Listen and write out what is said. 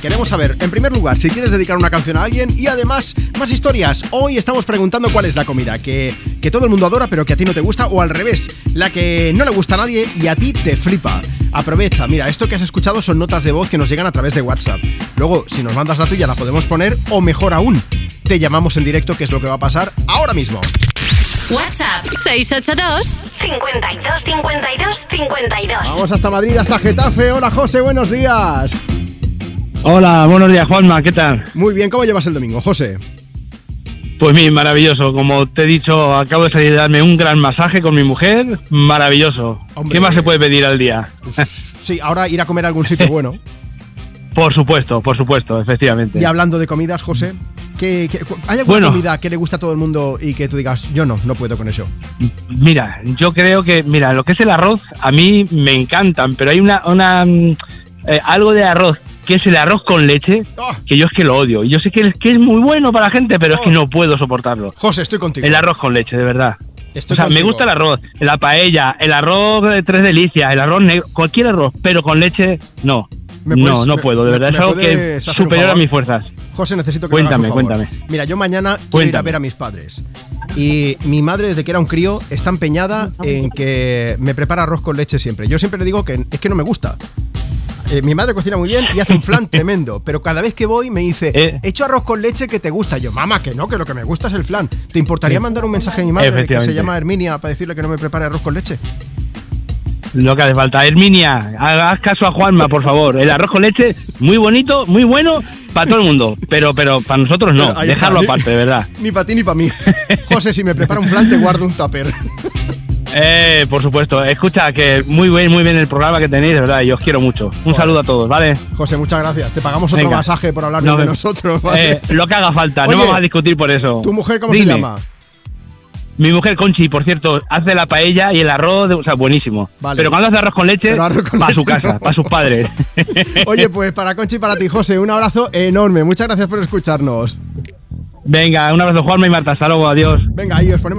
Queremos saber, en primer lugar, si quieres dedicar una canción a alguien y además más historias. Hoy estamos preguntando cuál es la comida que, que todo el mundo adora pero que a ti no te gusta o al revés, la que no le gusta a nadie y a ti te flipa. Aprovecha, mira, esto que has escuchado son notas de voz que nos llegan a través de WhatsApp. Luego, si nos mandas la tuya la podemos poner o mejor aún, te llamamos en directo que es lo que va a pasar ahora mismo. WhatsApp 682 52 52 52. Vamos hasta Madrid, hasta Getafe. Hola José, buenos días. Hola, buenos días, Juanma, ¿qué tal? Muy bien, ¿cómo llevas el domingo, José? Pues bien, maravilloso. Como te he dicho, acabo de salir de darme un gran masaje con mi mujer. Maravilloso. Hombre. ¿Qué más se puede pedir al día? Sí, ahora ir a comer a algún sitio bueno. Por supuesto, por supuesto, efectivamente. Y hablando de comidas, José, ¿qué, hay alguna Bueno. comida que le gusta a todo el mundo y que tú digas, yo no, no puedo con eso? Mira, yo creo que, mira, lo que es el arroz, a mí me encantan, pero hay una, una mm, eh, algo de arroz que es el arroz con leche, Ah. que yo es que lo odio. Y yo sé que es, que es muy bueno para la gente, pero es que no puedo soportarlo. José, estoy contigo. El arroz con leche, de verdad. Estoy o sea, me gusta el arroz, la paella, el arroz de tres delicias, el arroz negro, cualquier arroz, pero con leche, no. ¿Me no, puedes- no me- puedo, de me- verdad, me es algo que es un superior a mis fuerzas. José, necesito que me hagas Cuéntame, un favor. cuéntame. Mira, yo mañana quiero ir a Cuéntame. ver a mis padres. Y mi madre, desde que era un crío, está empeñada en que me prepara arroz con leche siempre. Yo siempre le digo que es que no me gusta. Eh, mi madre cocina muy bien y hace un flan tremendo, pero cada vez que voy me dice, Eh. he hecho arroz con leche que te gusta. Yo, mamá, que no, que lo que me gusta es el flan. ¿Te importaría mandar un mensaje a mi madre que se llama Herminia para decirle que no me prepare arroz con leche? Lo que hace falta. Herminia, haz caso a Juanma, por favor. El arroz con leche, muy bonito, muy bueno para todo el mundo, pero pero para nosotros no. Dejarlo aparte, de verdad. Ni para ti ni para mí. José, si me prepara un flan, te guardo un tupper. Eh, por supuesto. Escucha, que muy bien, muy bien el programa que tenéis, de verdad, y os quiero mucho. Un saludo a todos, ¿vale? José, muchas gracias. Te pagamos otro Venga. masaje por hablar No, de nosotros. ¿vale? Eh, lo que haga falta, Oye, no vamos a discutir por eso. ¿Tu mujer cómo se llama? Mi mujer Conchi, por cierto, hace la paella y el arroz, o sea, buenísimo. Vale. Pero cuando hace arroz con leche, arroz con para su casa, no. para sus padres. Oye, pues para Conchi y para ti, José, un abrazo enorme. Muchas gracias por escucharnos. Venga, un abrazo Juanma y Marta, hasta luego, adiós. Venga, ahí os ponemos.